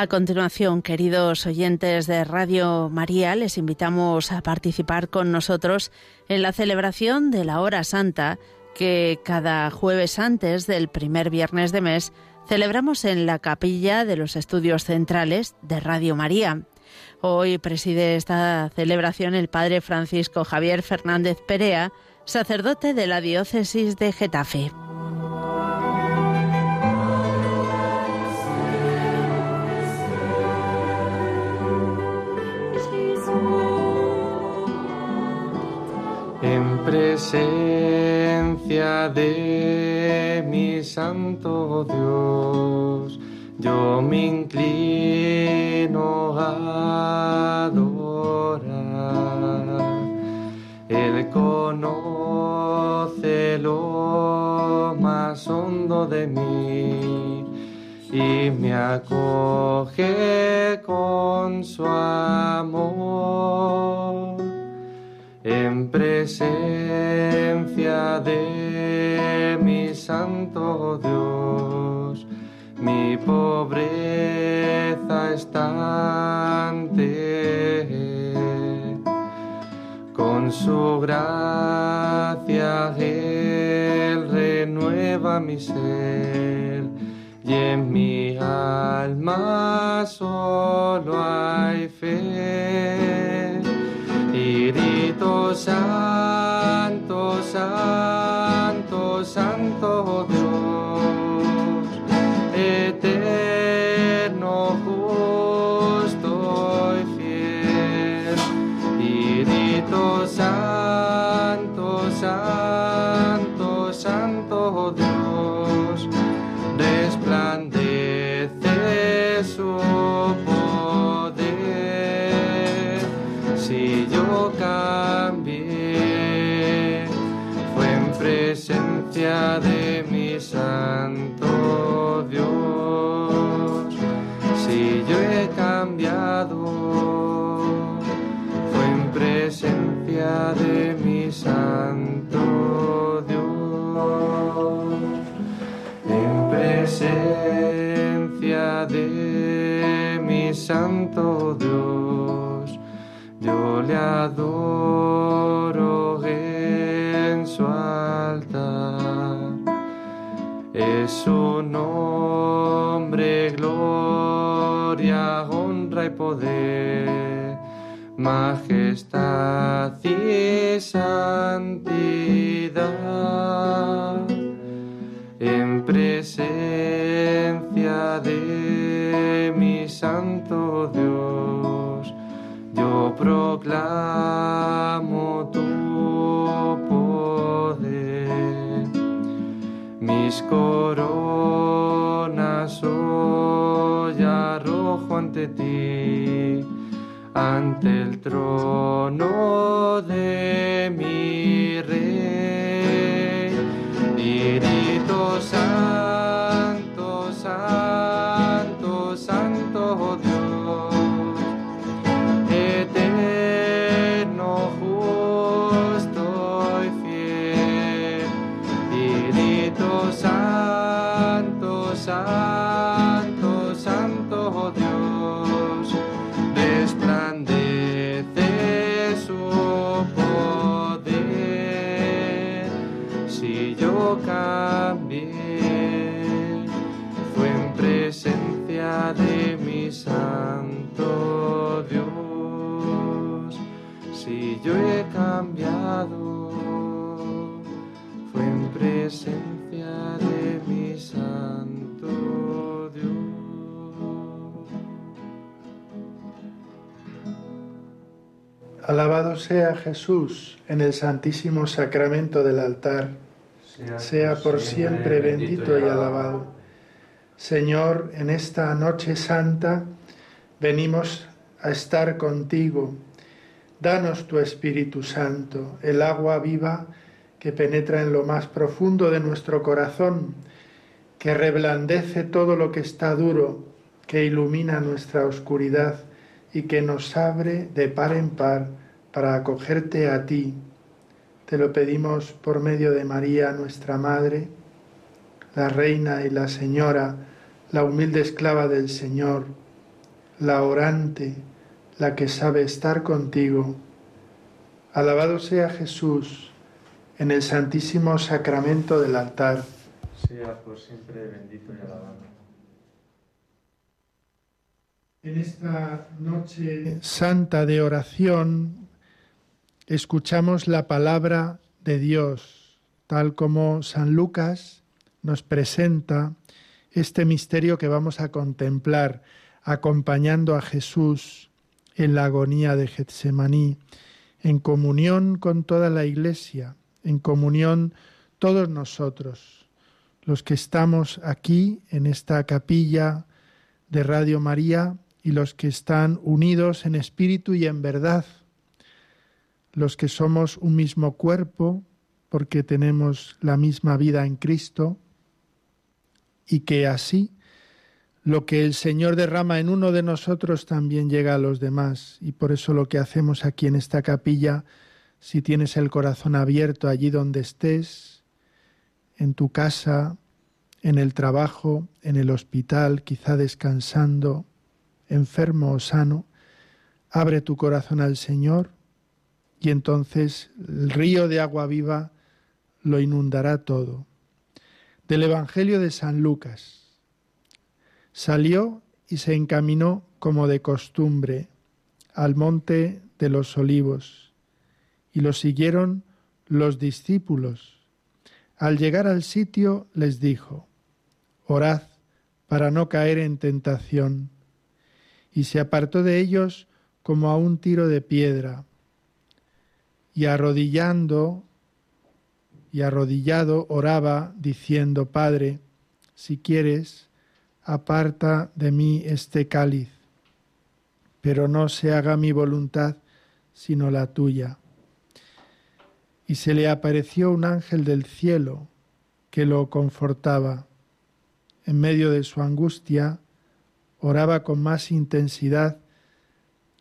A continuación, queridos oyentes de Radio María, les invitamos a participar con nosotros en la celebración de la Hora Santa que cada jueves antes del primer viernes de mes celebramos en la capilla de los estudios centrales de Radio María. Hoy preside esta celebración el padre Francisco Javier Fernández Perea, sacerdote de la diócesis de Getafe. Presencia de mi santo Dios, yo me inclino a adorar. Él conoce lo más hondo de mí y me acoge con su amor en presencia de mi santo Dios, mi pobreza está ante Con su gracia Él renueva mi ser. Y en mi alma solo hay fe Espíritu Santo, le adoro en su altar. Es su nombre, gloria, honra y poder, majestad y santidad. En presencia de proclamo tu poder, mis coronas hoy arrojo ante ti, ante el trono de mi rey, Santo, Alabado sea Jesús en el santísimo sacramento del altar. Sea por siempre bendito y alabado. Señor, en esta noche santa venimos a estar contigo. Danos tu Espíritu Santo, el agua viva que penetra en lo más profundo de nuestro corazón, que reblandece todo lo que está duro, que ilumina nuestra oscuridad y que nos abre de par en par para acogerte a ti. Te lo pedimos por medio de María, nuestra Madre, la Reina y la Señora, la humilde esclava del Señor, la orante, la que sabe estar contigo. Alabado sea Jesús en el santísimo sacramento del altar. Sea por siempre bendito y alabado. En esta noche santa de oración escuchamos la palabra de Dios, tal como San Lucas nos presenta este misterio que vamos a contemplar acompañando a Jesús en la agonía de Getsemaní, en comunión con toda la Iglesia, en comunión todos nosotros, los que estamos aquí en esta capilla de Radio María y los que están unidos en espíritu y en verdad, los que somos un mismo cuerpo porque tenemos la misma vida en Cristo y que así lo que el Señor derrama en uno de nosotros también llega a los demás. Y por eso lo que hacemos aquí en esta capilla, si tienes el corazón abierto allí donde estés, en tu casa, en el trabajo, en el hospital, quizá descansando, enfermo o sano, abre tu corazón al Señor y entonces el río de agua viva lo inundará todo. Del Evangelio de San Lucas. Salió y se encaminó como de costumbre al monte de los olivos, y lo siguieron los discípulos. Al llegar al sitio les dijo, Orad para no caer en tentación. Y se apartó de ellos como a un tiro de piedra, y arrodillando y arrodillado oraba, diciendo, Padre, si quieres, aparta de mí este cáliz, pero no se haga mi voluntad, sino la tuya. Y se le apareció un ángel del cielo que lo confortaba. En medio de su angustia, oraba con más intensidad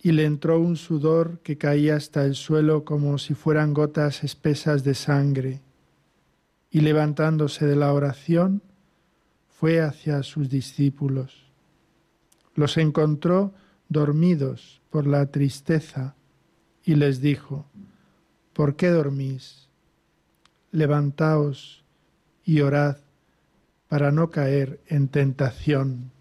y le entró un sudor que caía hasta el suelo como si fueran gotas espesas de sangre. Y levantándose de la oración, fue hacia sus discípulos. Los encontró dormidos por la tristeza y les dijo, ¿por qué dormís? Levantaos y orad para no caer en tentación.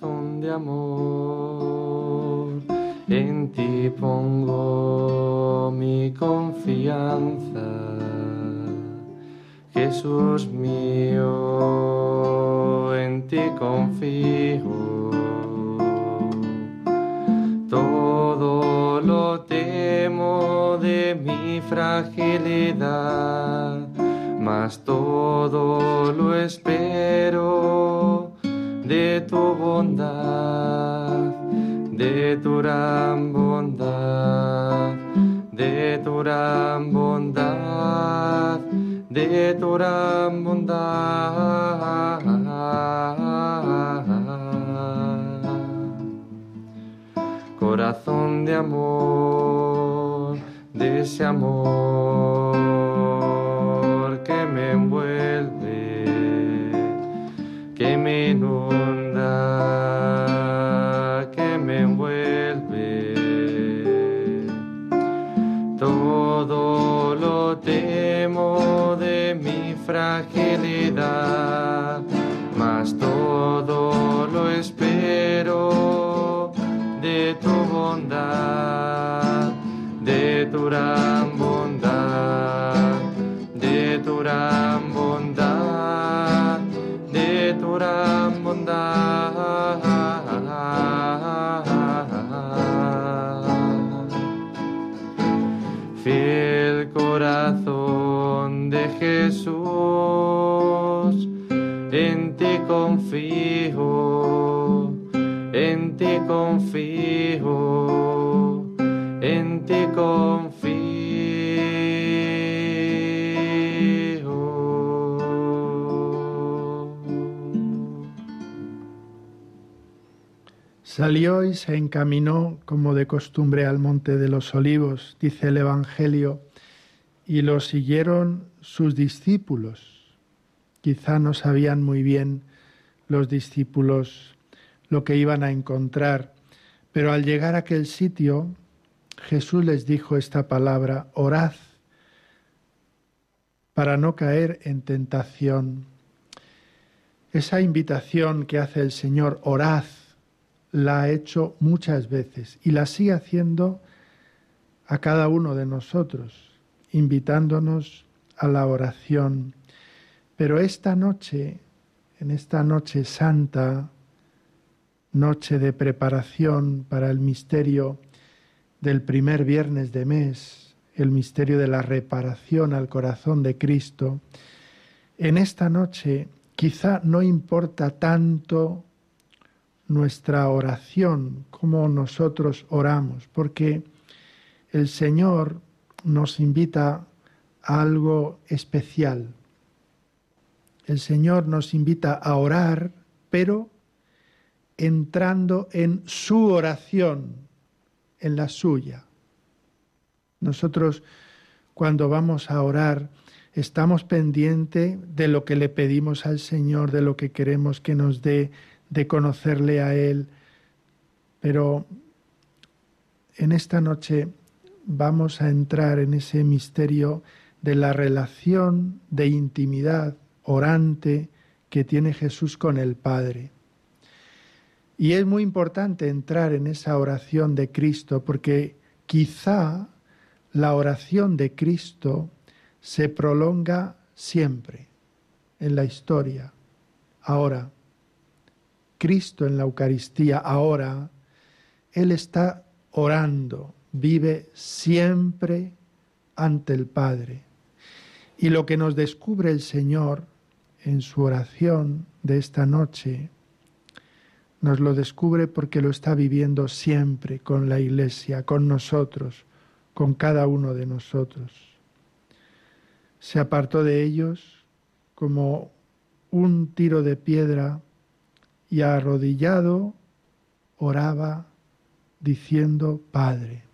corazón de amor. En ti pongo mi confianza, Jesús mío, en ti confío. Todo lo temo de mi fragilidad, mas todo lo espero de tu bondad, de tu gran bondad, de tu gran bondad, de tu gran bondad. Corazón de amor, de ese amor Salió y se encaminó como de costumbre al monte de los olivos, dice el Evangelio, y lo siguieron sus discípulos. Quizá no sabían muy bien los discípulos lo que iban a encontrar, pero al llegar a aquel sitio, Jesús les dijo esta palabra, orad para no caer en tentación. Esa invitación que hace el Señor, orad, la ha hecho muchas veces y la sigue haciendo a cada uno de nosotros, invitándonos a la oración. Pero esta noche, en esta noche santa, noche de preparación para el misterio del primer viernes de mes, el misterio de la reparación al corazón de Cristo, en esta noche quizá no importa tanto nuestra oración, como nosotros oramos, porque el Señor nos invita a algo especial. El Señor nos invita a orar, pero entrando en su oración, en la suya. Nosotros cuando vamos a orar estamos pendientes de lo que le pedimos al Señor, de lo que queremos que nos dé, de conocerle a Él. Pero en esta noche vamos a entrar en ese misterio de la relación de intimidad orante que tiene Jesús con el Padre. Y es muy importante entrar en esa oración de Cristo porque quizá la oración de Cristo se prolonga siempre en la historia. Ahora, Cristo en la Eucaristía, ahora, Él está orando, vive siempre ante el Padre. Y lo que nos descubre el Señor en su oración de esta noche, nos lo descubre porque lo está viviendo siempre con la Iglesia, con nosotros, con cada uno de nosotros. Se apartó de ellos como un tiro de piedra y arrodillado oraba diciendo, Padre.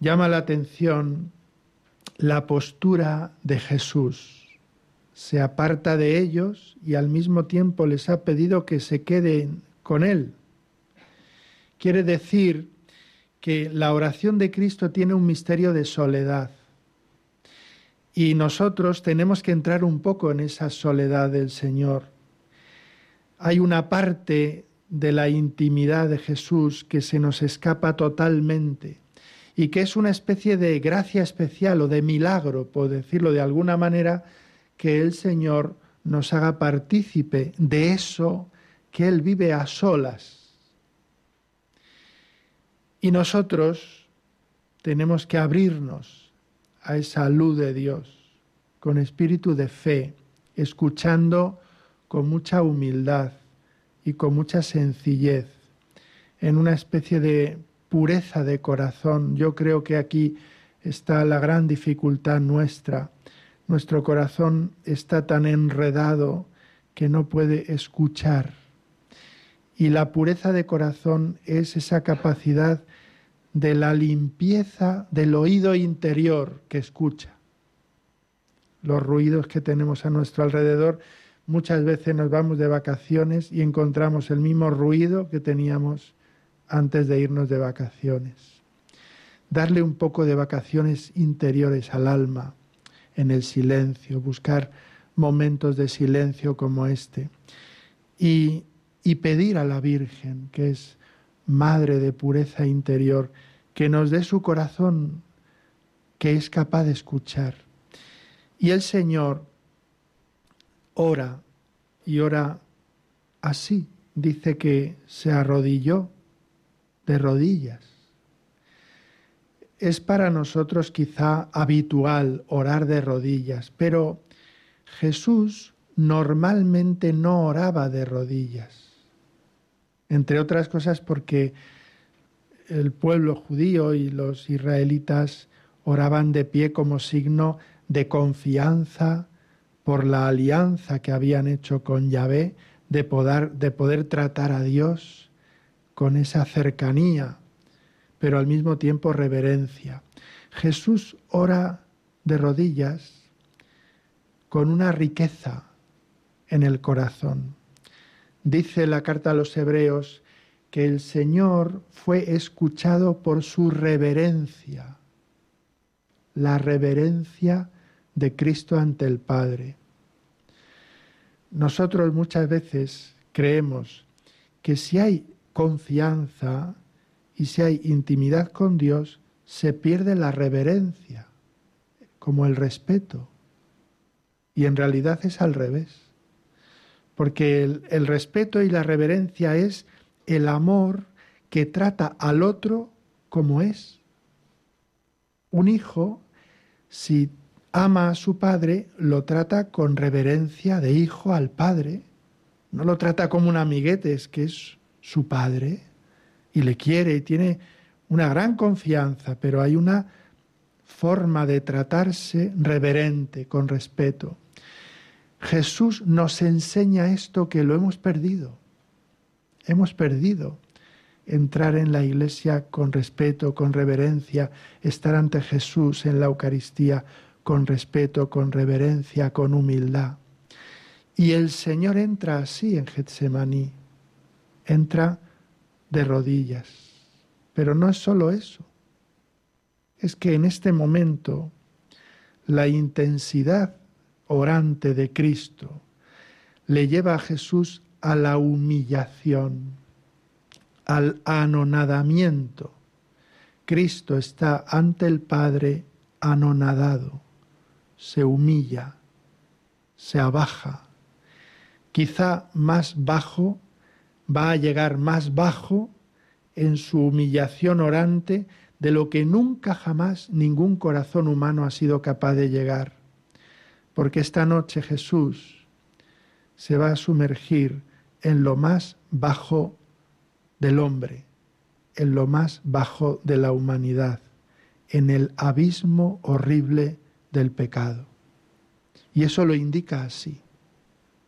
Llama la atención la postura de Jesús. Se aparta de ellos y al mismo tiempo les ha pedido que se queden con Él. Quiere decir que la oración de Cristo tiene un misterio de soledad. Y nosotros tenemos que entrar un poco en esa soledad del Señor hay una parte de la intimidad de Jesús que se nos escapa totalmente y que es una especie de gracia especial o de milagro, por decirlo de alguna manera, que el Señor nos haga partícipe de eso que Él vive a solas. Y nosotros tenemos que abrirnos a esa luz de Dios con espíritu de fe, escuchando con mucha humildad y con mucha sencillez, en una especie de pureza de corazón. Yo creo que aquí está la gran dificultad nuestra. Nuestro corazón está tan enredado que no puede escuchar. Y la pureza de corazón es esa capacidad de la limpieza del oído interior que escucha. Los ruidos que tenemos a nuestro alrededor Muchas veces nos vamos de vacaciones y encontramos el mismo ruido que teníamos antes de irnos de vacaciones. Darle un poco de vacaciones interiores al alma, en el silencio, buscar momentos de silencio como este. Y, y pedir a la Virgen, que es Madre de pureza interior, que nos dé su corazón que es capaz de escuchar. Y el Señor, ora y ora así. Dice que se arrodilló de rodillas. Es para nosotros quizá habitual orar de rodillas, pero Jesús normalmente no oraba de rodillas. Entre otras cosas porque el pueblo judío y los israelitas oraban de pie como signo de confianza, por la alianza que habían hecho con Yahvé, de poder, de poder tratar a Dios con esa cercanía, pero al mismo tiempo reverencia. Jesús ora de rodillas con una riqueza en el corazón. Dice la carta a los hebreos que el Señor fue escuchado por su reverencia, la reverencia de Cristo ante el Padre. Nosotros muchas veces creemos que si hay confianza y si hay intimidad con Dios, se pierde la reverencia, como el respeto. Y en realidad es al revés. Porque el, respeto y la reverencia es el amor que trata al otro como es. Un hijo, si ama a su padre, lo trata con reverencia de hijo al padre. No lo trata como un amiguete, es que es su padre y le quiere y tiene una gran confianza, pero hay una forma de tratarse reverente, con respeto. Jesús nos enseña esto que lo hemos perdido. Hemos perdido entrar en la iglesia con respeto, con reverencia, estar ante Jesús en la Eucaristía con respeto, con reverencia, con humildad. Y el Señor entra así en Getsemaní, entra de rodillas. Pero no es solo eso, es que en este momento la intensidad orante de Cristo le lleva a Jesús a la humillación, al anonadamiento. Cristo está ante el Padre anonadado se humilla, se abaja. Quizá más bajo, va a llegar más bajo en su humillación orante de lo que nunca jamás ningún corazón humano ha sido capaz de llegar. Porque esta noche Jesús se va a sumergir en lo más bajo del hombre, en lo más bajo de la humanidad, en el abismo horrible del pecado. Y eso lo indica así,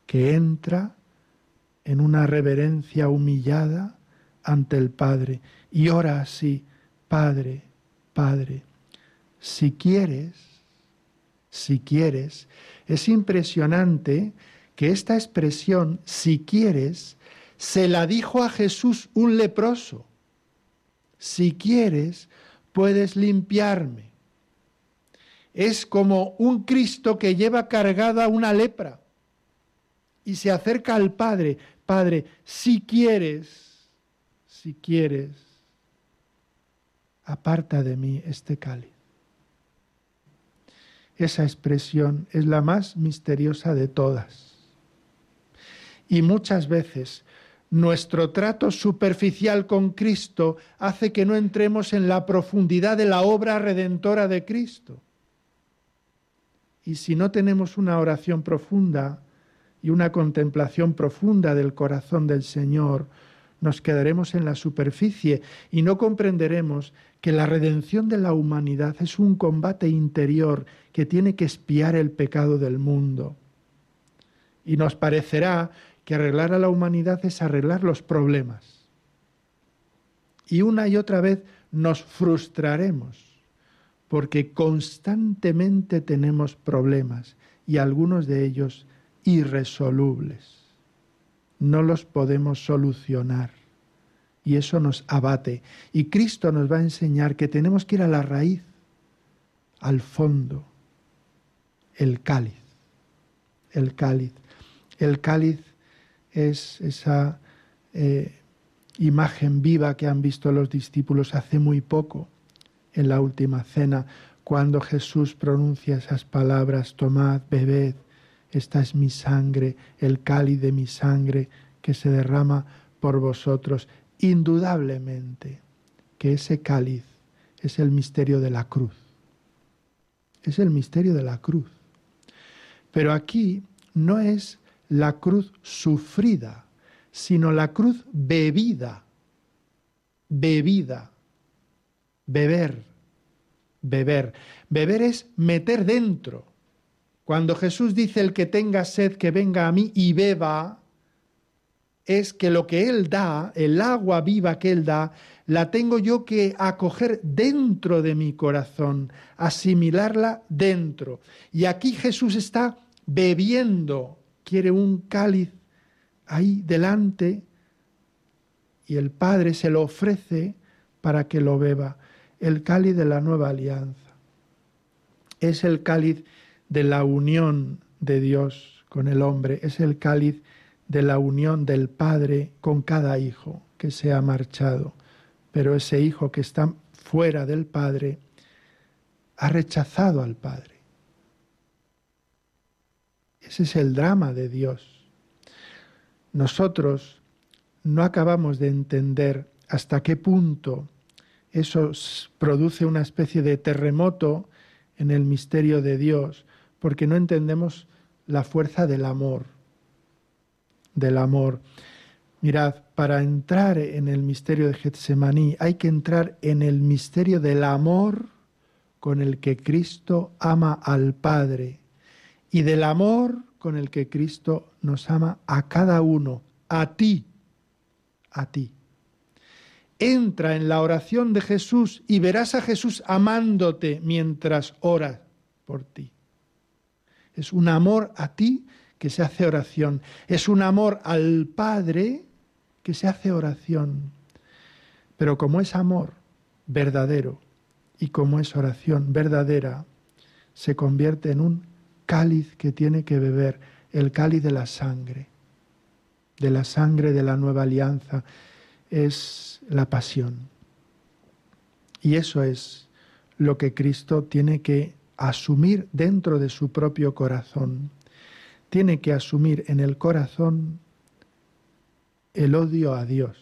que entra en una reverencia humillada ante el Padre y ora así, Padre, Padre, si quieres, si quieres, es impresionante que esta expresión, si quieres, se la dijo a Jesús un leproso. Si quieres, puedes limpiarme es como un Cristo que lleva cargada una lepra y se acerca al Padre. Padre, si quieres, si quieres, aparta de mí este cáliz. Esa expresión es la más misteriosa de todas. Y muchas veces nuestro trato superficial con Cristo hace que no entremos en la profundidad de la obra redentora de Cristo. Y si no tenemos una oración profunda y una contemplación profunda del corazón del Señor, nos quedaremos en la superficie y no comprenderemos que la redención de la humanidad es un combate interior que tiene que espiar el pecado del mundo. Y nos parecerá que arreglar a la humanidad es arreglar los problemas. Y una y otra vez nos frustraremos porque constantemente tenemos problemas y algunos de ellos irresolubles. No los podemos solucionar y eso nos abate. Y Cristo nos va a enseñar que tenemos que ir a la raíz, al fondo, el cáliz, el cáliz. El cáliz es esa eh, imagen viva que han visto los discípulos hace muy poco en la última cena, cuando Jesús pronuncia esas palabras, tomad, bebed, esta es mi sangre, el cáliz de mi sangre que se derrama por vosotros. Indudablemente que ese cáliz es el misterio de la cruz. Es el misterio de la cruz. Pero aquí no es la cruz sufrida, sino la cruz bebida, bebida beber, beber. Beber es meter dentro. Cuando Jesús dice el que tenga sed, que venga a mí y beba, es que lo que Él da, el agua viva que Él da, la tengo yo que acoger dentro de mi corazón, asimilarla dentro. Y aquí Jesús está bebiendo, quiere un cáliz ahí delante y el Padre se lo ofrece para que lo beba, el cáliz de la nueva alianza. Es el cáliz de la unión de Dios con el hombre, es el cáliz de la unión del Padre con cada hijo que se ha marchado. Pero ese hijo que está fuera del Padre ha rechazado al Padre. Ese es el drama de Dios. Nosotros no acabamos de entender hasta qué punto eso produce una especie de terremoto en el misterio de Dios, porque no entendemos la fuerza del amor del amor. Mirad, para entrar en el misterio de Getsemaní hay que entrar en el misterio del amor con el que Cristo ama al Padre y del amor con el que Cristo nos ama a cada uno, a ti, a ti. Entra en la oración de Jesús y verás a Jesús amándote mientras ora por ti. Es un amor a ti que se hace oración. Es un amor al Padre que se hace oración. Pero como es amor verdadero y como es oración verdadera, se convierte en un cáliz que tiene que beber, el cáliz de la sangre, de la sangre de la nueva alianza, es la pasión. Y eso es lo que Cristo tiene que asumir dentro de su propio corazón tiene que asumir en el corazón el odio a Dios,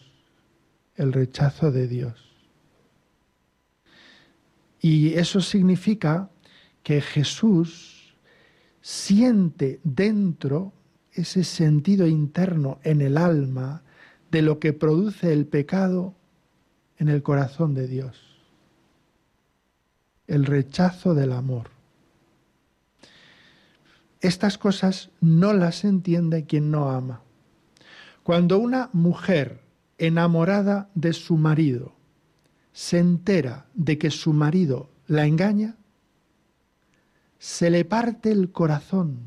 el rechazo de Dios. Y eso significa que Jesús siente dentro ese sentido interno en el alma de lo que produce el pecado en el corazón de Dios. El rechazo del amor. Estas cosas no las entiende quien no ama. Cuando una mujer enamorada de su marido se entera de que su marido la engaña, se le parte el corazón.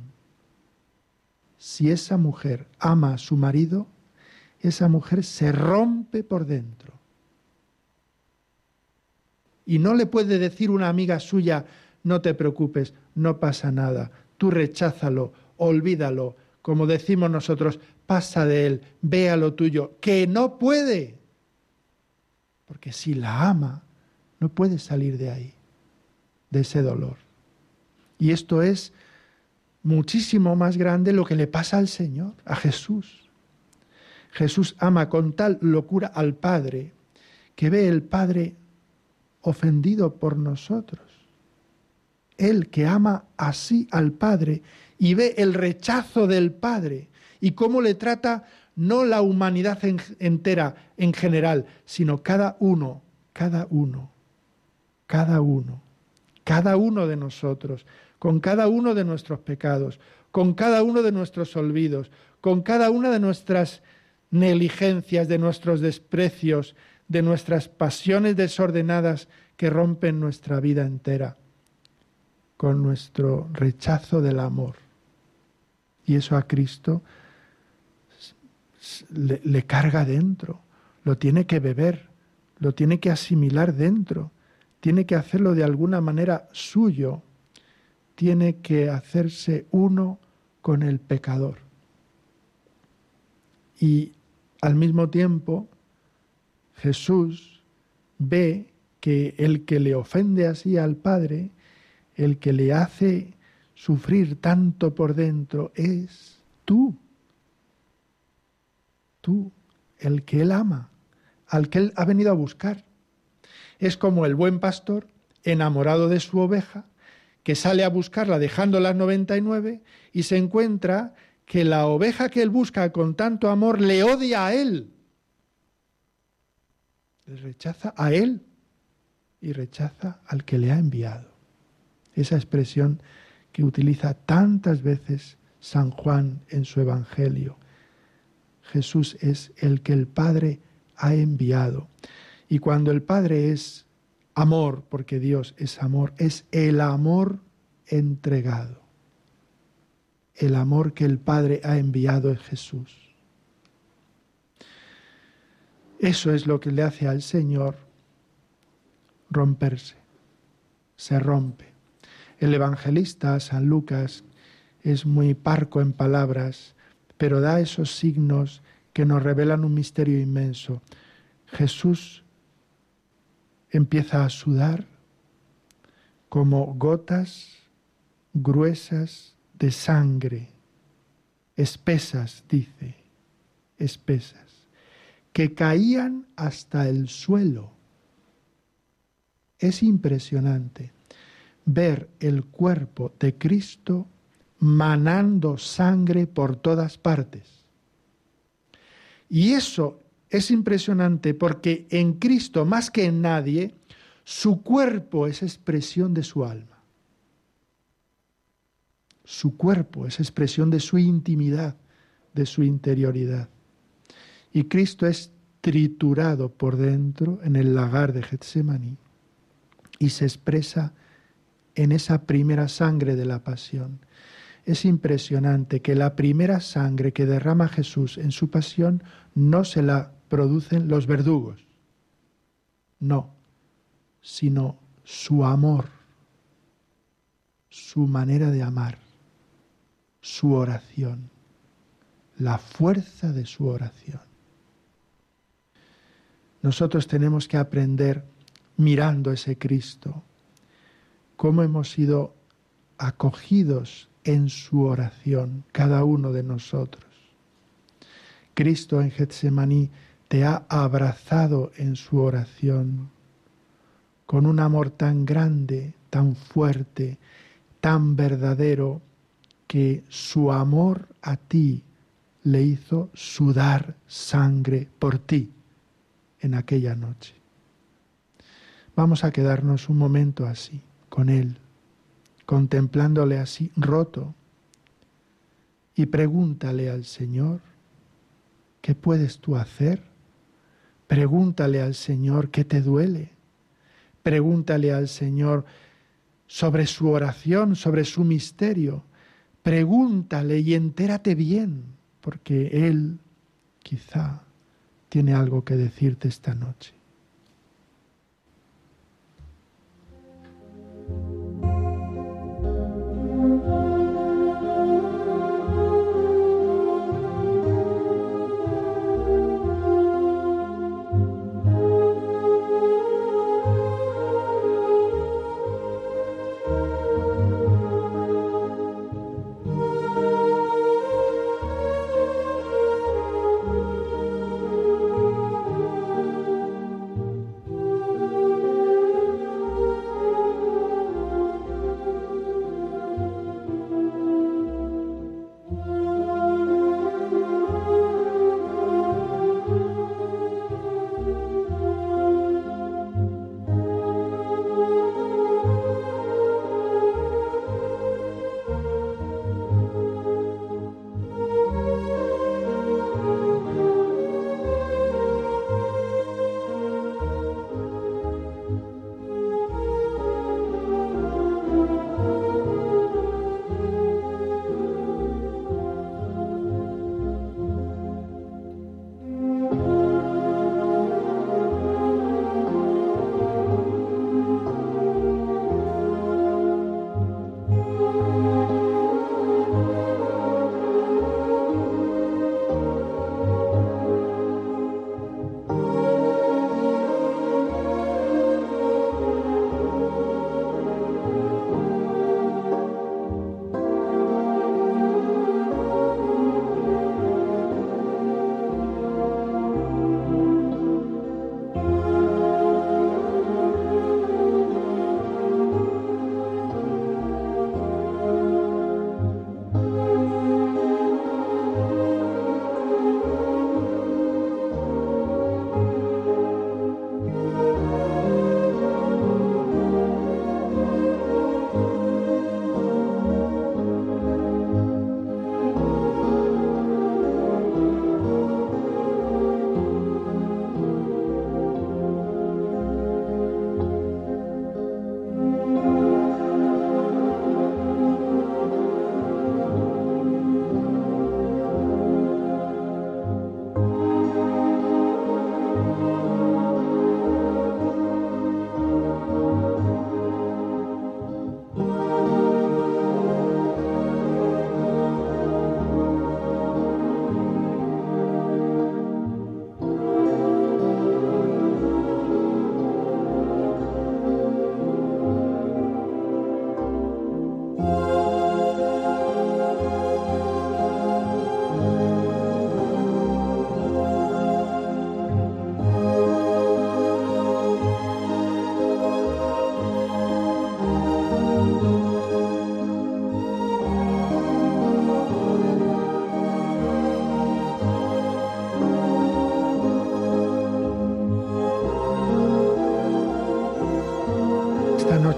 Si esa mujer ama a su marido, esa mujer se rompe por dentro. Y no le puede decir una amiga suya, no te preocupes, no pasa nada, tú recházalo, olvídalo, como decimos nosotros, pasa de él, vea lo tuyo, que no puede. Porque si la ama, no puede salir de ahí, de ese dolor. Y esto es muchísimo más grande lo que le pasa al Señor, a Jesús. Jesús ama con tal locura al Padre que ve el Padre ofendido por nosotros. Él que ama así al Padre y ve el rechazo del Padre y cómo le trata no la humanidad entera en general, sino cada uno, cada uno, cada uno, cada uno de nosotros, con cada uno de nuestros pecados, con cada uno de nuestros olvidos, con cada una de nuestras negligencias, de nuestros desprecios, de nuestras pasiones desordenadas que rompen nuestra vida entera con nuestro rechazo del amor. Y eso a Cristo le, carga dentro, lo tiene que beber, lo tiene que asimilar dentro, tiene que hacerlo de alguna manera suyo, tiene que hacerse uno con el pecador. Y al mismo tiempo, Jesús ve que el que le ofende así al Padre el que le hace sufrir tanto por dentro es tú. Tú, el que él ama, al que él ha venido a buscar. Es como el buen pastor enamorado de su oveja, que sale a buscarla dejando las 99 y se encuentra que la oveja que él busca con tanto amor le odia a él. Le rechaza a él y rechaza al que le ha enviado esa expresión que utiliza tantas veces San Juan en su Evangelio. Jesús es el que el Padre ha enviado. Y cuando el Padre es amor, porque Dios es amor, es el amor entregado. El amor que el Padre ha enviado en Jesús. Eso es lo que le hace al Señor romperse. Se rompe. El evangelista San Lucas es muy parco en palabras, pero da esos signos que nos revelan un misterio inmenso. Jesús empieza a sudar como gotas gruesas de sangre, espesas, dice, espesas, que caían hasta el suelo. Es impresionante ver el cuerpo de Cristo manando sangre por todas partes. Y eso es impresionante porque en Cristo, más que en nadie, su cuerpo es expresión de su alma. Su cuerpo es expresión de su intimidad, de su interioridad. Y Cristo es triturado por dentro en el lagar de Getsemaní y se expresa en esa primera sangre de la pasión. Es impresionante que la primera sangre que derrama Jesús en su pasión no se la producen los verdugos, no, sino su amor, su manera de amar, su oración, la fuerza de su oración. Nosotros tenemos que aprender mirando ese Cristo, cómo hemos sido acogidos en su oración, cada uno de nosotros. Cristo en Getsemaní te ha abrazado en su oración con un amor tan grande, tan fuerte, tan verdadero, que su amor a ti le hizo sudar sangre por ti en aquella noche. Vamos a quedarnos un momento así, con Él, contemplándole así roto, y pregúntale al Señor, ¿qué puedes tú hacer? Pregúntale al Señor qué te duele. Pregúntale al Señor sobre su oración, sobre su misterio. Pregúntale y entérate bien, porque Él quizá tiene algo que decirte esta noche.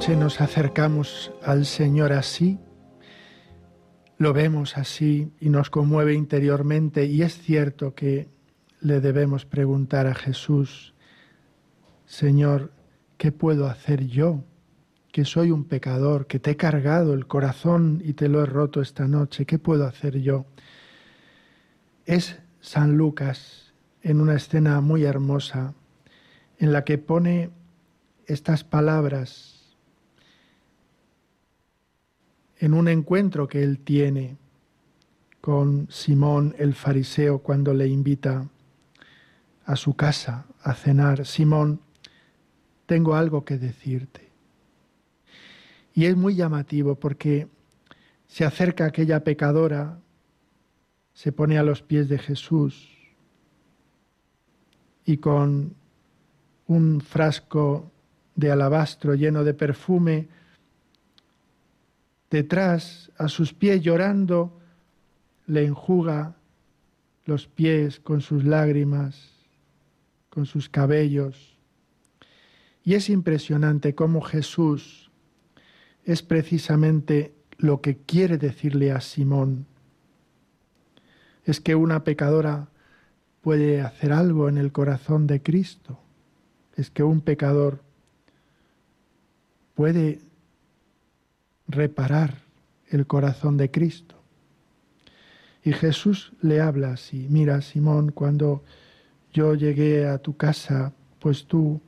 Noche nos acercamos al Señor así, lo vemos así y nos conmueve interiormente y es cierto que le debemos preguntar a Jesús, Señor, ¿qué puedo hacer yo? Que soy un pecador, que te he cargado el corazón y te lo he roto esta noche, ¿qué puedo hacer yo? Es San Lucas en una escena muy hermosa en la que pone estas palabras en un encuentro que él tiene con Simón el fariseo cuando le invita a su casa a cenar. Simón, tengo algo que decirte. Y es muy llamativo porque se acerca aquella pecadora, se pone a los pies de Jesús y con un frasco de alabastro lleno de perfume, detrás, a sus pies llorando, le enjuga los pies con sus lágrimas, con sus cabellos. Y es impresionante cómo Jesús es precisamente lo que quiere decirle a Simón. Es que una pecadora puede hacer algo en el corazón de Cristo. Es que un pecador puede reparar el corazón de Cristo. Y Jesús le habla así, mira Simón, cuando yo llegué a tu casa, pues tú,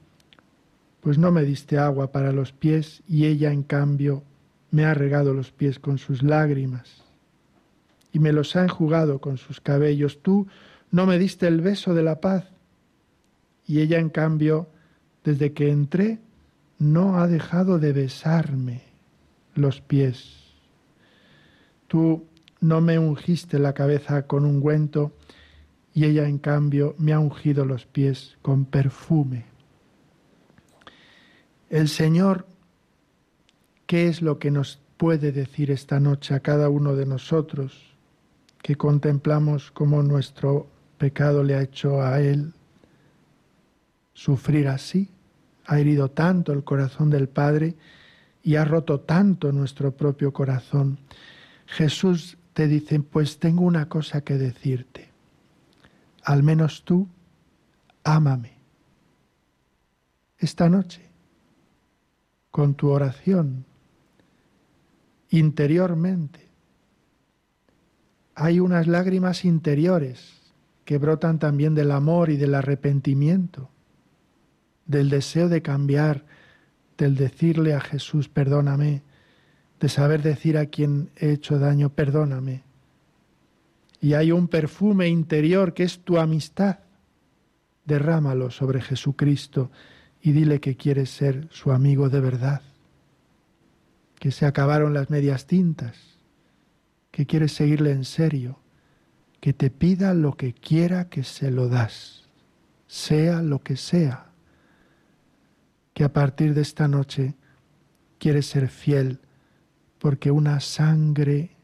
pues no me diste agua para los pies y ella en cambio me ha regado los pies con sus lágrimas y me los ha enjugado con sus cabellos. Tú no me diste el beso de la paz y ella en cambio, desde que entré, no ha dejado de besarme los pies. Tú no me ungiste la cabeza con ungüento y ella en cambio me ha ungido los pies con perfume. El Señor, ¿qué es lo que nos puede decir esta noche a cada uno de nosotros que contemplamos cómo nuestro pecado le ha hecho a Él sufrir así? Ha herido tanto el corazón del Padre y ha roto tanto nuestro propio corazón. Jesús te dice, pues tengo una cosa que decirte. Al menos tú, ámame. Esta noche, con tu oración, interiormente, hay unas lágrimas interiores que brotan también del amor y del arrepentimiento, del deseo de cambiar, del decirle a Jesús, perdóname, de saber decir a quien he hecho daño, perdóname. Y hay un perfume interior que es tu amistad. Derrámalo sobre Jesucristo y dile que quieres ser su amigo de verdad, que se acabaron las medias tintas, que quieres seguirle en serio, que te pida lo que quiera que se lo das, sea lo que sea que a partir de esta noche quieres ser fiel porque una sangre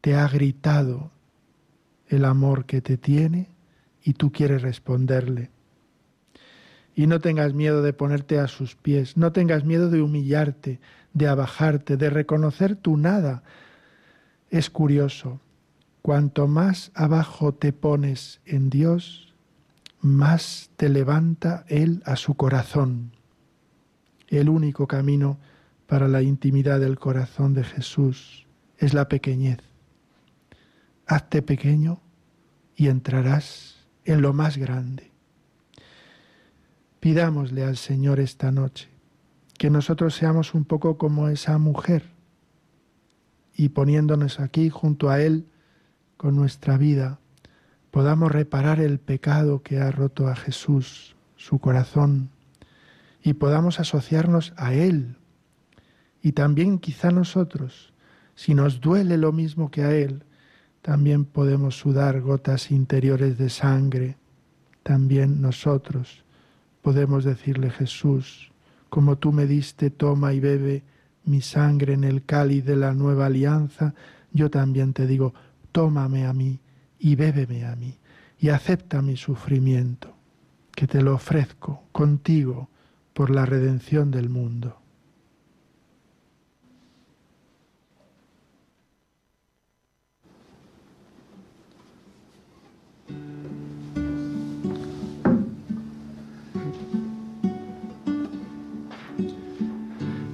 te ha gritado el amor que te tiene y tú quieres responderle. Y no tengas miedo de ponerte a sus pies, no tengas miedo de humillarte, de abajarte, de reconocer tu nada. Es curioso, cuanto más abajo te pones en Dios, más te levanta Él a su corazón el único camino para la intimidad del corazón de Jesús es la pequeñez. Hazte pequeño y entrarás en lo más grande. Pidámosle al Señor esta noche que nosotros seamos un poco como esa mujer y poniéndonos aquí junto a Él con nuestra vida, podamos reparar el pecado que ha roto a Jesús, su corazón, y podamos asociarnos a Él. Y también quizá nosotros, si nos duele lo mismo que a Él, también podemos sudar gotas interiores de sangre. También nosotros podemos decirle Jesús, como tú me diste, toma y bebe mi sangre en el cáliz de la nueva alianza, yo también te digo, tómame a mí y bébeme a mí y acepta mi sufrimiento, que te lo ofrezco contigo por la redención del mundo.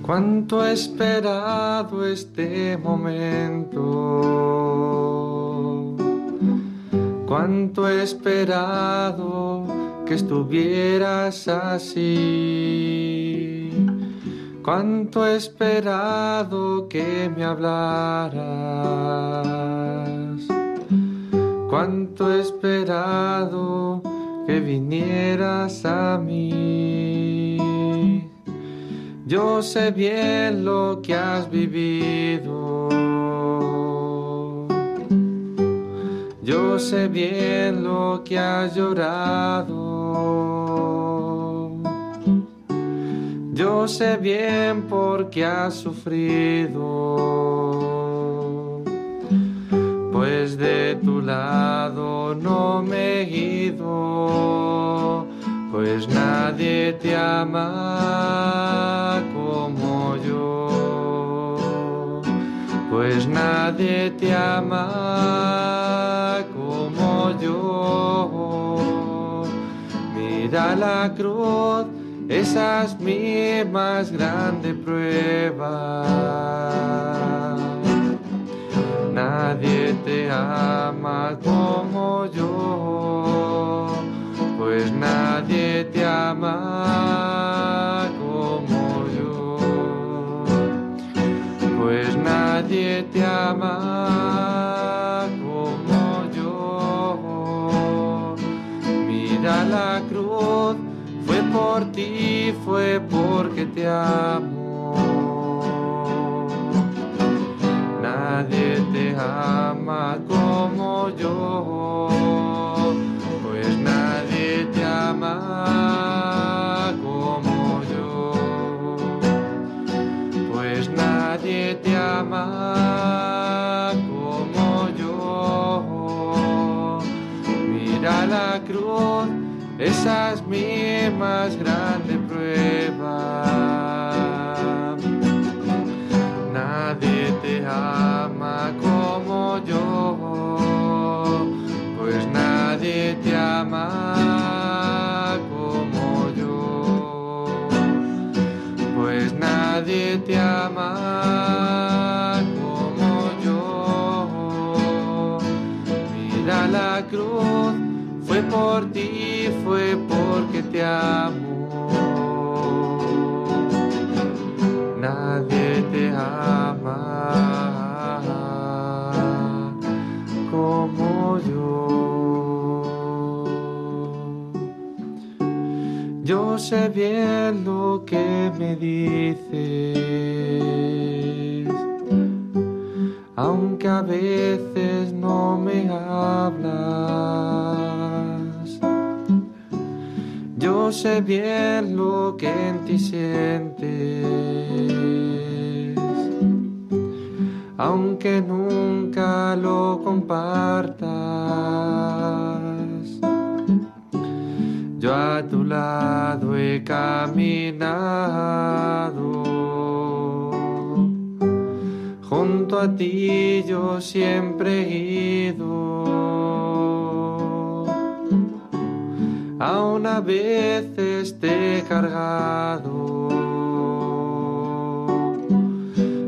Cuánto he esperado este momento, cuánto he esperado que estuvieras así. Cuánto he esperado que me hablaras. Cuánto he esperado que vinieras a mí. Yo sé bien lo que has vivido. Yo sé bien lo que has llorado. Yo sé bien por qué has sufrido. Pues de tu lado no me he pues nadie te ama como yo, pues nadie te ama como yo. Mira la cruz, esa es mi más grande prueba. Nadie te ama como yo pues nadie fue porque te amo. Nadie te ama como yo como yo, pues nadie te ama como yo. Mira la cruz, esa es mi más grande cruz, fue por ti, fue porque te amo. Nadie te ama como yo. Yo sé bien lo que me dices, aunque a veces no me hablas. Yo sé bien lo que en ti sientes, aunque nunca lo compartas yo a tu lado he caminado. Junto a ti yo siempre he ido. Aún a veces te he cargado.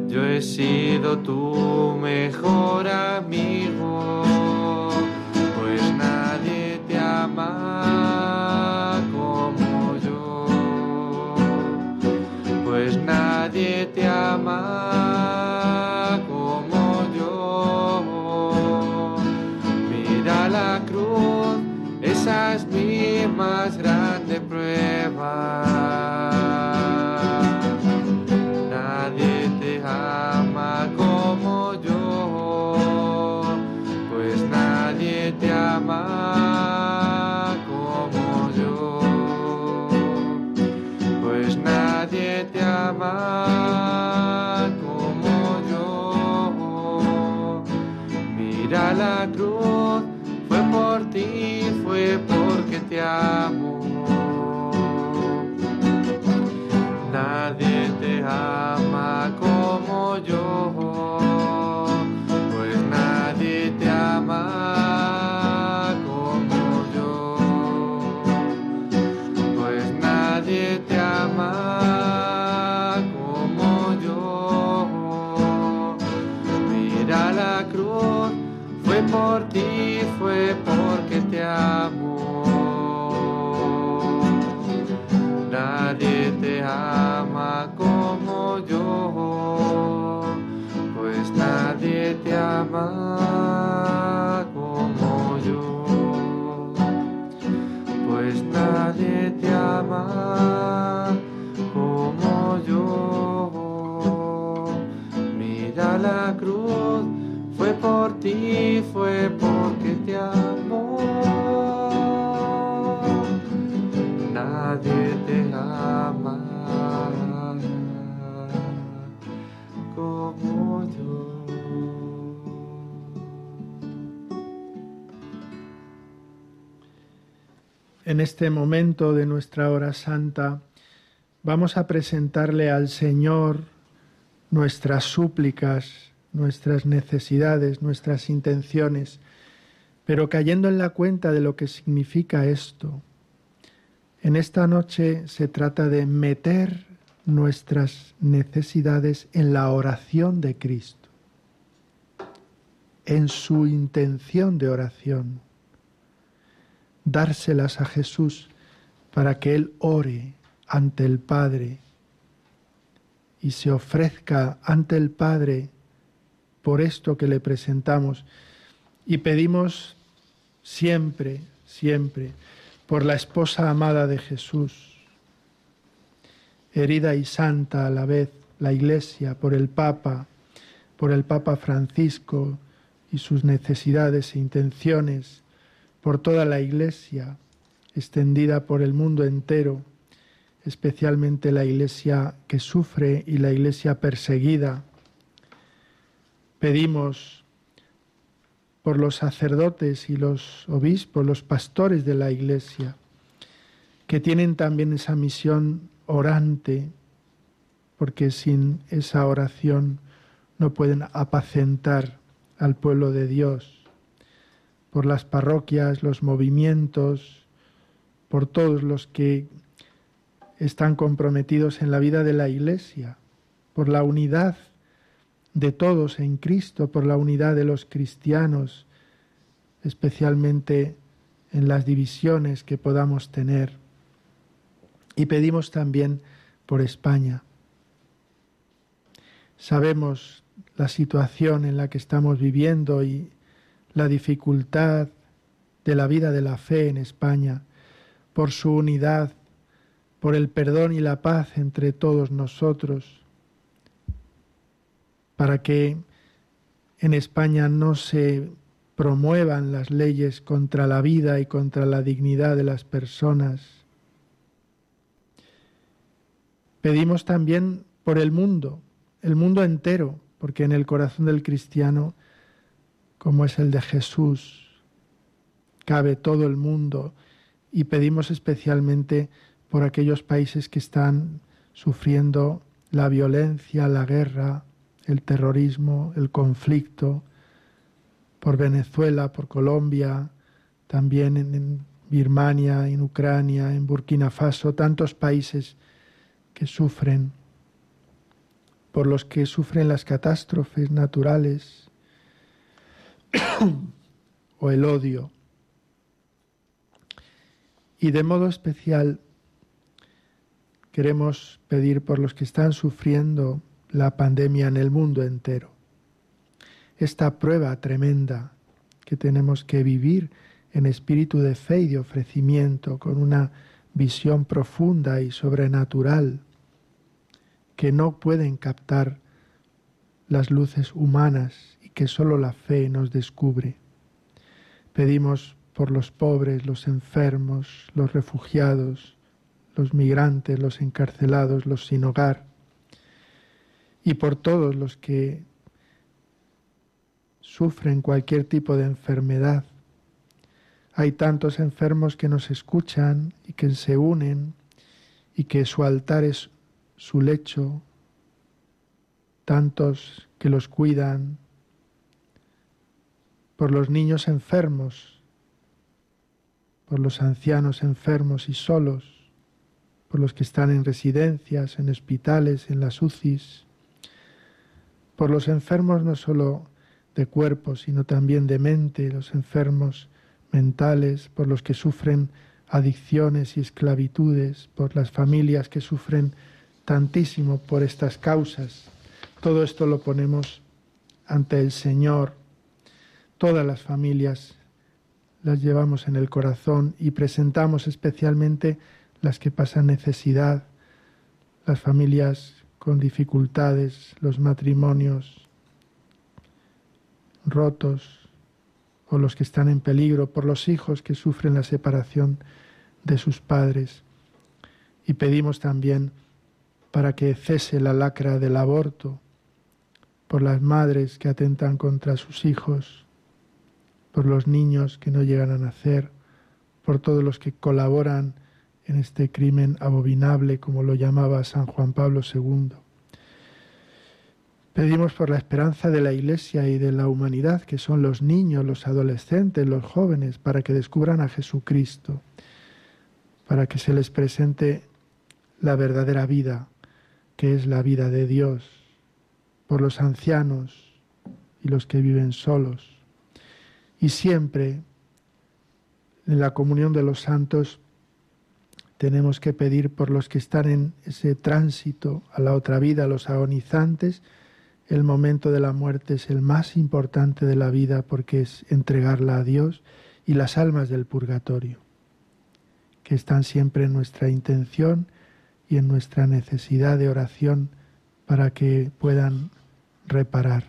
Yo he sido tu mejor amigo, Nadie te ama como yo, pues nadie te ama como yo. Pues nadie te ama. la cruz, fue por ti, fue porque te amo. Por ti, fue porque te amo. Nadie te ama como yo, pues nadie te ama como yo, pues nadie te ama como yo. Mira la cruz, por ti, fue porque te amo. Nadie te ama como yo. En este momento de nuestra hora santa, vamos a presentarle al Señor nuestras súplicas, nuestras necesidades, nuestras intenciones, pero cayendo en la cuenta de lo que significa esto. En esta noche se trata de meter nuestras necesidades en la oración de Cristo, en su intención de oración, dárselas a Jesús para que Él ore ante el Padre y se ofrezca ante el Padre por esto que le presentamos y pedimos siempre, siempre, por la esposa amada de Jesús, herida y santa a la vez, la Iglesia, por el Papa, por el Papa Francisco y sus necesidades e intenciones, por toda la Iglesia, extendida por el mundo entero, especialmente la Iglesia que sufre y la Iglesia perseguida. Pedimos por los sacerdotes y los obispos, los pastores de la Iglesia, que tienen también esa misión orante, porque sin esa oración no pueden apacentar al pueblo de Dios, por las parroquias, los movimientos, por todos los que están comprometidos en la vida de la Iglesia, por la unidad de todos en Cristo, por la unidad de los cristianos, especialmente en las divisiones que podamos tener. Y pedimos también por España. Sabemos la situación en la que estamos viviendo y la dificultad de la vida de la fe en España, por su unidad, por el perdón y la paz entre todos nosotros, para que en España no se promuevan las leyes contra la vida y contra la dignidad de las personas. Pedimos también por el mundo, el mundo entero, porque en el corazón del cristiano, como es el de Jesús, cabe todo el mundo y pedimos especialmente por aquellos países que están sufriendo la violencia, la guerra, el terrorismo, el conflicto, por Venezuela, por Colombia, también en, Birmania, en Ucrania, en Burkina Faso, tantos países que sufren, por los que sufren las catástrofes naturales o el odio. Y de modo especial queremos pedir por los que están sufriendo la pandemia en el mundo entero. Esta prueba tremenda que tenemos que vivir en espíritu de fe y de ofrecimiento, con una visión profunda y sobrenatural que no pueden captar las luces humanas y que sólo la fe nos descubre. Pedimos por los pobres, los enfermos, los refugiados, los migrantes, los encarcelados, los sin hogar, y por todos los que sufren cualquier tipo de enfermedad. Hay tantos enfermos que nos escuchan y que se unen y que su altar es su lecho, tantos que los cuidan, por los niños enfermos, por los ancianos enfermos y solos, por los que están en residencias, en hospitales, en las UCIs, por los enfermos no solo de cuerpo, sino también de mente, los enfermos mentales, por los que sufren adicciones y esclavitudes, por las familias que sufren tantísimo por estas causas. Todo esto lo ponemos ante el Señor. Todas las familias las llevamos en el corazón y presentamos especialmente las que pasan necesidad, las familias con dificultades, los matrimonios rotos o los que están en peligro por los hijos que sufren la separación de sus padres. Y pedimos también para que cese la lacra del aborto, por las madres que atentan contra sus hijos, por los niños que no llegan a nacer, por todos los que colaboran en este crimen abominable, como lo llamaba San Juan Pablo II. Pedimos por la esperanza de la Iglesia y de la humanidad, que son los niños, los adolescentes, los jóvenes, para que descubran a Jesucristo, para que se les presente la verdadera vida, que es la vida de Dios, por los ancianos y los que viven solos. Y siempre en la comunión de los santos tenemos que pedir por los que están en ese tránsito a la otra vida, los agonizantes. El momento de la muerte es el más importante de la vida porque es entregarla a Dios y las almas del purgatorio, que están siempre en nuestra intención y en nuestra necesidad de oración para que puedan reparar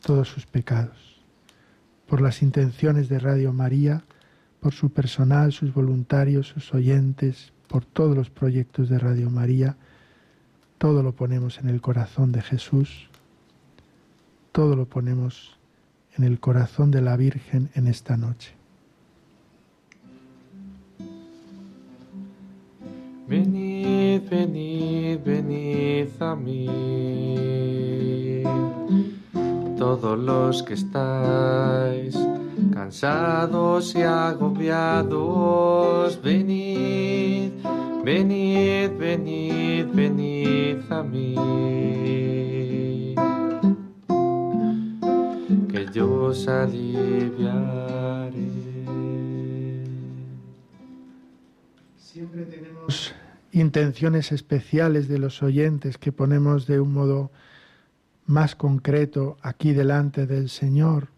todos sus pecados por las intenciones de Radio María, por su personal, sus voluntarios, sus oyentes, por todos los proyectos de Radio María. Todo lo ponemos en el corazón de Jesús, todo lo ponemos en el corazón de la Virgen en esta noche. Venid, venid, venid a mí todos los que estáis cansados y agobiados, venid, venid, venid, venid a mí. Que yo os aliviaré. Siempre tenemos intenciones especiales de los oyentes que ponemos de un modo más concreto aquí delante del Señor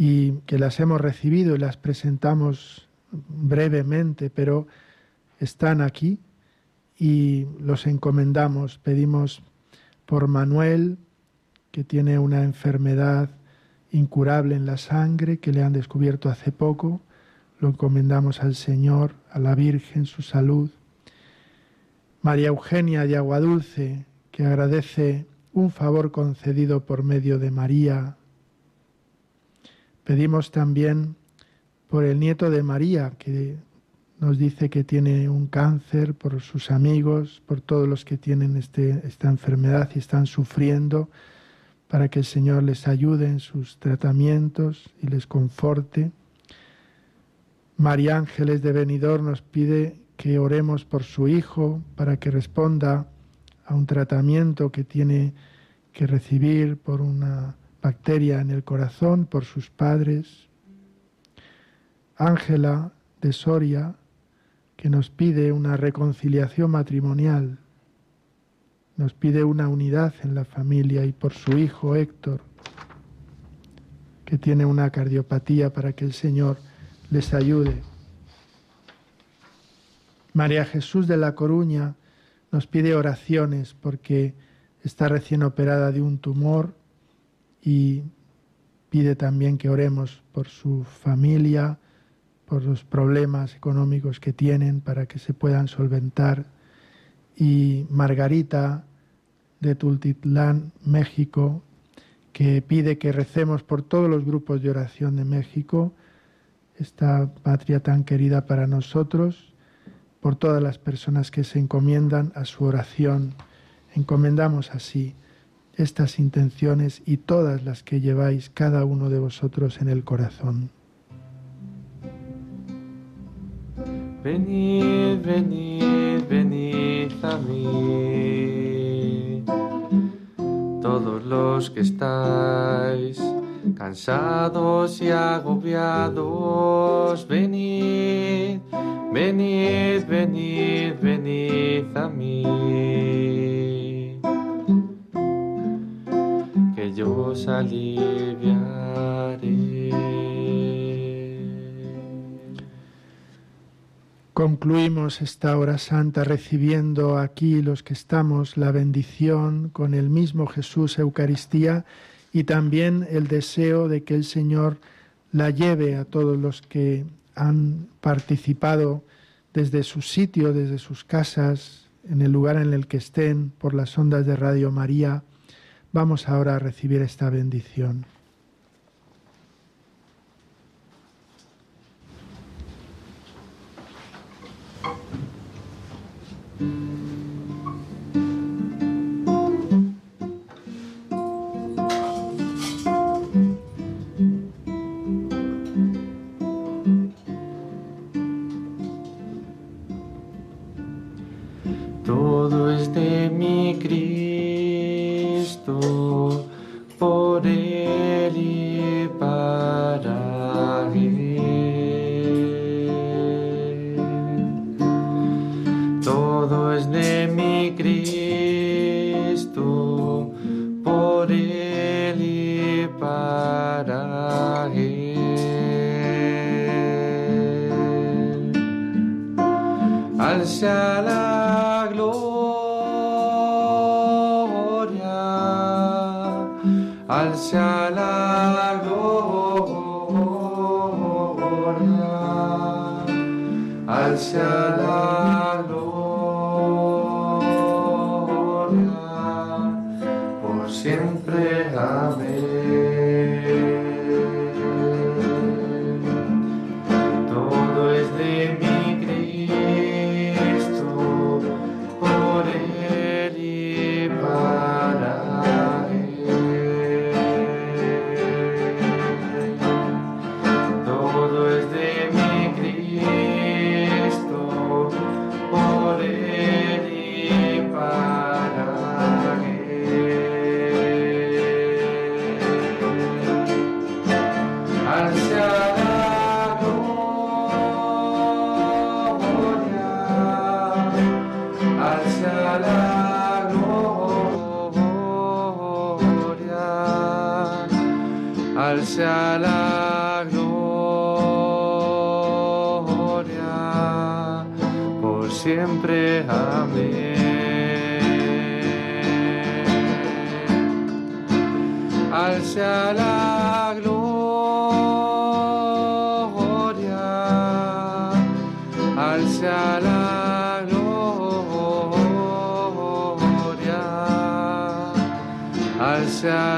y que las hemos recibido y las presentamos brevemente, pero están aquí y los encomendamos. Pedimos por Manuel, que tiene una enfermedad incurable en la sangre que le han descubierto hace poco. Lo encomendamos al Señor, a la Virgen, su salud. María Eugenia de Aguadulce, que agradece un favor concedido por medio de María. Pedimos también por el nieto de María, que nos dice que tiene un cáncer, por sus amigos, por todos los que tienen este, esta enfermedad y están sufriendo, para que el Señor les ayude en sus tratamientos y les conforte. María Ángeles de Benidorm nos pide que oremos por su hijo para que responda a un tratamiento que tiene que recibir por una bacteria en el corazón, por sus padres. Ángela de Soria, que nos pide una reconciliación matrimonial, nos pide una unidad en la familia y por su hijo Héctor, que tiene una cardiopatía para que el Señor les ayude. María Jesús de la Coruña, nos pide oraciones porque está recién operada de un tumor y pide también que oremos por su familia, por los problemas económicos que tienen para que se puedan solventar. Y Margarita de Tultitlán, México, que pide que recemos por todos los grupos de oración de México, esta patria tan querida para nosotros, por todas las personas que se encomiendan a su oración. Encomendamos así estas intenciones y todas las que lleváis cada uno de vosotros en el corazón. Venid, venid, venid a mí todos los que estáis cansados y agobiados, venid, venid, venid, venid a mí, yo os Concluimos esta hora santa recibiendo aquí los que estamos la bendición con el mismo Jesús Eucaristía y también el deseo de que el Señor la lleve a todos los que han participado desde su sitio, desde sus casas, en el lugar en el que estén, por las ondas de Radio María. Vamos ahora a recibir esta bendición. sea la gloria por siempre. Amén. Al sea la gloria, al sea la gloria, al sea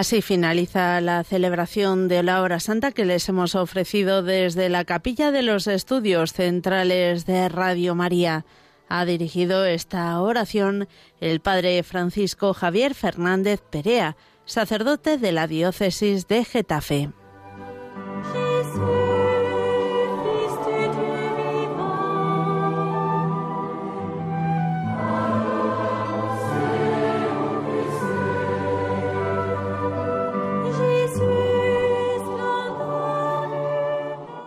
Así finaliza la celebración de la hora santa que les hemos ofrecido desde la capilla de los estudios centrales de Radio María. Ha dirigido esta oración el padre Francisco Javier Fernández Perea, sacerdote de la diócesis de Getafe.